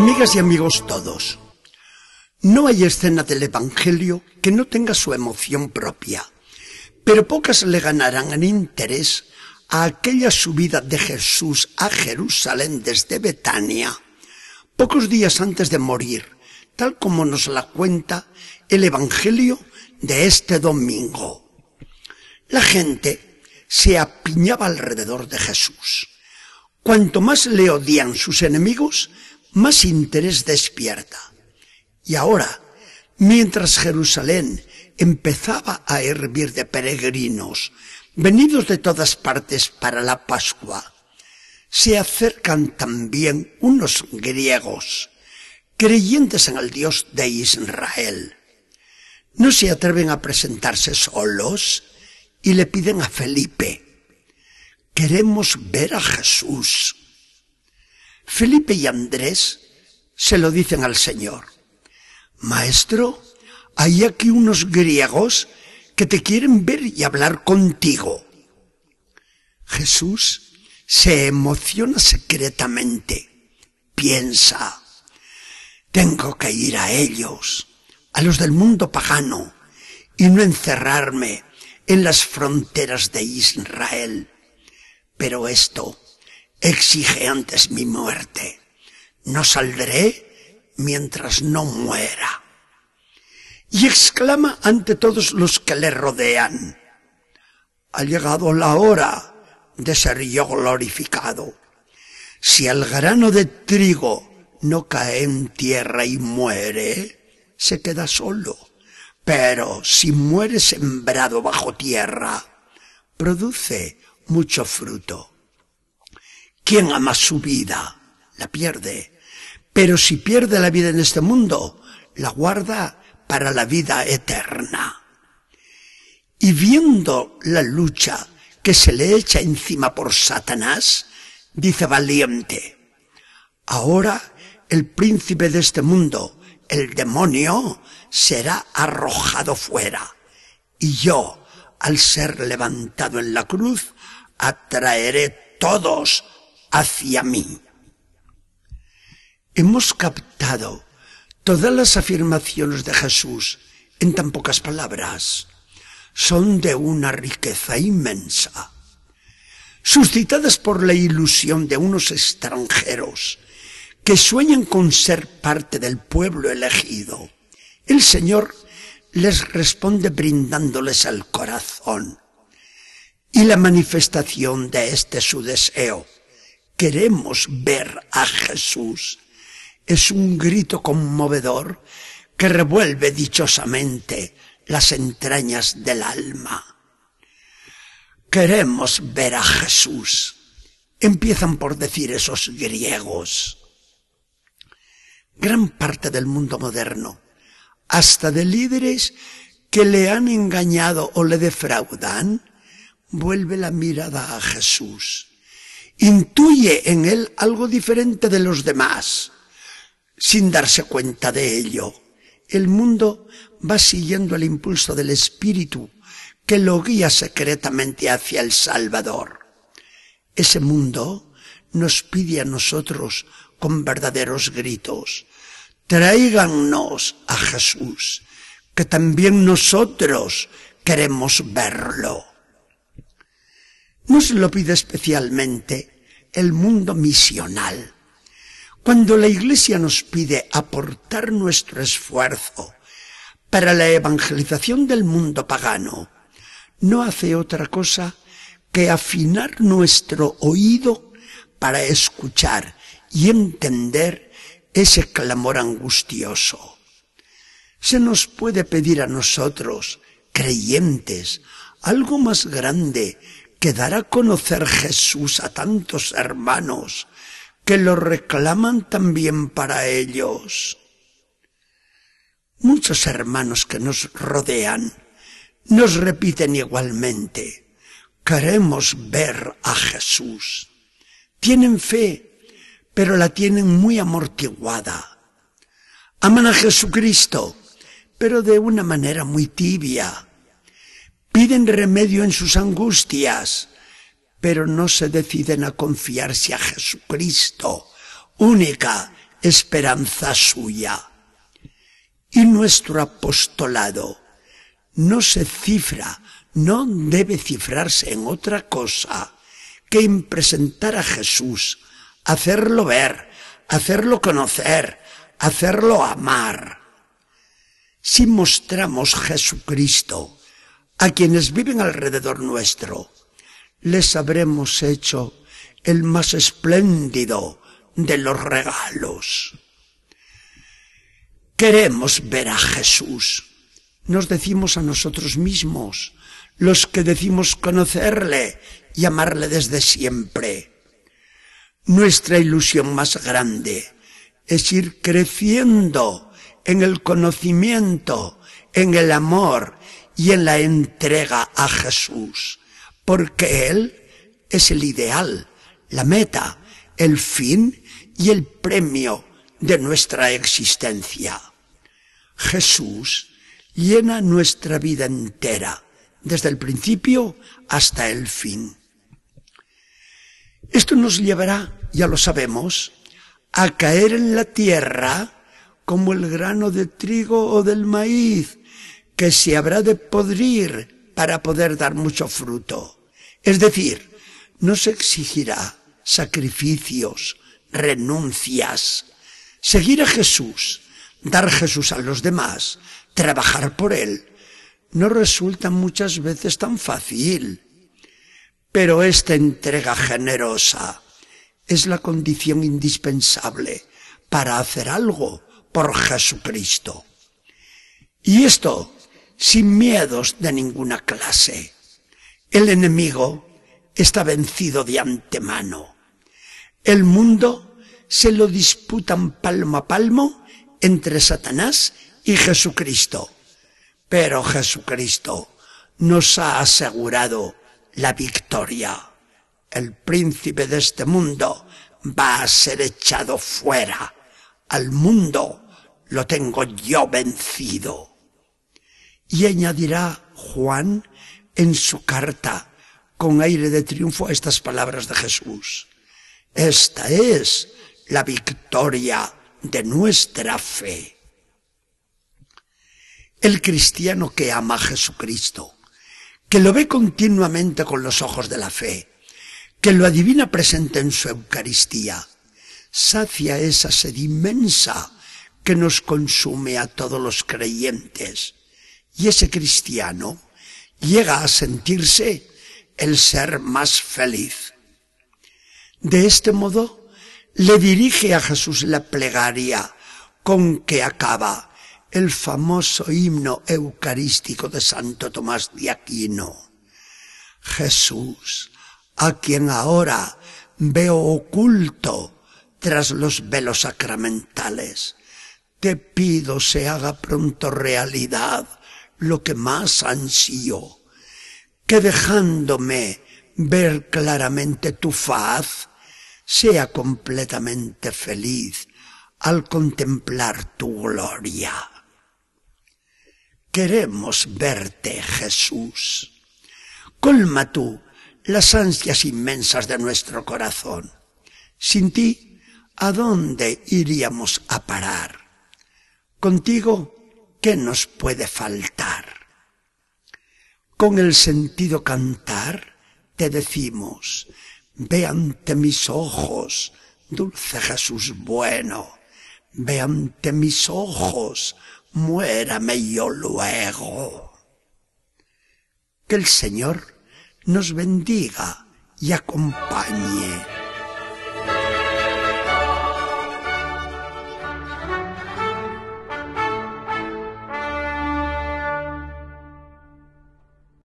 Amigas y amigos todos, no hay escena del Evangelio que no tenga su emoción propia, pero pocas le ganarán en interés a aquella subida de Jesús a Jerusalén desde Betania, pocos días antes de morir, tal como nos la cuenta el Evangelio de este domingo. La gente se apiñaba alrededor de Jesús. Cuanto más le odian sus enemigos, más interés despierta. Y ahora, mientras Jerusalén empezaba a hervir de peregrinos, venidos de todas partes para la Pascua, se acercan también unos griegos, creyentes en el Dios de Israel. No se atreven a presentarse solos y le piden a Felipe, queremos ver a Jesús. Felipe y Andrés se lo dicen al Señor. Maestro, hay aquí unos griegos que te quieren ver y hablar contigo. Jesús se emociona secretamente. Piensa, tengo que ir a ellos, a los del mundo pagano, y no encerrarme en las fronteras de Israel. Pero esto exige antes mi muerte. No saldré mientras no muera. Y exclama ante todos los que le rodean, ha llegado la hora de ser yo glorificado. Si el grano de trigo no cae en tierra y muere, se queda solo. Pero si muere sembrado bajo tierra, produce mucho fruto. Quien ama su vida, la pierde. Pero si pierde la vida en este mundo, la guarda para la vida eterna. Y viendo la lucha que se le echa encima por Satanás, dice valiente, ahora el príncipe de este mundo, el demonio, será arrojado fuera. Y yo, al ser levantado en la cruz, atraeré todos hacia mí. Hemos captado todas las afirmaciones de Jesús en tan pocas palabras. Son de una riqueza inmensa, suscitadas por la ilusión de unos extranjeros que sueñan con ser parte del pueblo elegido. El Señor les responde brindándoles el corazón y la manifestación de este su deseo queremos ver a Jesús. Es un grito conmovedor que revuelve dichosamente las entrañas del alma. Queremos ver a Jesús. Empiezan por decir esos griegos. Gran parte del mundo moderno, hasta de líderes que le han engañado o le defraudan, vuelve la mirada a Jesús intuye en él algo diferente de los demás, sin darse cuenta de ello. El mundo va siguiendo el impulso del Espíritu que lo guía secretamente hacia el Salvador. Ese mundo nos pide a nosotros con verdaderos gritos, tráigannos a Jesús, que también nosotros queremos verlo. Nos lo pide especialmente el mundo misional. Cuando la Iglesia nos pide aportar nuestro esfuerzo para la evangelización del mundo pagano, no hace otra cosa que afinar nuestro oído para escuchar y entender ese clamor angustioso. Se nos puede pedir a nosotros, creyentes, algo más grande que dar a conocer Jesús a tantos hermanos que lo reclaman también para ellos. Muchos hermanos que nos rodean nos repiten igualmente, queremos ver a Jesús. Tienen fe, pero la tienen muy amortiguada. Aman a Jesucristo, pero de una manera muy tibia Piden remedio en sus angustias, pero no se deciden a confiarse a Jesucristo, única esperanza suya. Y nuestro apostolado no se cifra, no debe cifrarse en otra cosa que en presentar a Jesús, hacerlo ver, hacerlo conocer, hacerlo amar. Si mostramos Jesucristo a quienes viven alrededor nuestro, les habremos hecho el más espléndido de los regalos. Queremos ver a Jesús. Nos decimos a nosotros mismos, los que decimos conocerle y amarle desde siempre. Nuestra ilusión más grande es ir creciendo en el conocimiento, en el amor y en la entrega a Jesús, porque Él es el ideal, la meta, el fin y el premio de nuestra existencia. Jesús llena nuestra vida entera, desde el principio hasta el fin. Esto nos llevará, ya lo sabemos, a caer en la tierra como el grano de trigo o del maíz, que se habrá de podrir para poder dar mucho fruto. Es decir, nos exigirá sacrificios, renuncias, seguir a Jesús, dar Jesús a los demás, trabajar por Él, no resulta muchas veces tan fácil. Pero esta entrega generosa es la condición indispensable para hacer algo por Jesucristo. Y esto sin miedos de ninguna clase. El enemigo está vencido de antemano. El mundo se lo disputan palmo a palmo entre Satanás y Jesucristo. Pero Jesucristo nos ha asegurado la victoria. El príncipe de este mundo va a ser echado fuera. Al mundo lo tengo yo vencido. Y añadirá Juan en su carta con aire de triunfo estas palabras de Jesús. Esta es la victoria de nuestra fe. El cristiano que ama a Jesucristo, que lo ve continuamente con los ojos de la fe, que lo adivina presente en su Eucaristía, sacia esa sed inmensa que nos consume a todos los creyentes. Y ese cristiano llega a sentirse el ser más feliz. De este modo, le dirige a Jesús la plegaria con que acaba el famoso himno eucarístico de Santo Tomás de Aquino. Jesús, a quien ahora veo oculto tras los velos sacramentales, te pido se haga pronto realidad lo que más ansío, que dejándome ver claramente tu faz, sea completamente feliz al contemplar tu gloria. Queremos verte, Jesús. Colma tú las ansias inmensas de nuestro corazón. Sin ti, ¿a dónde iríamos a parar? Contigo, ¿qué nos puede faltar? Con el sentido cantar, te decimos, ve ante mis ojos, dulce Jesús bueno, ve ante mis ojos, muérame yo luego. Que el Señor nos bendiga y acompañe.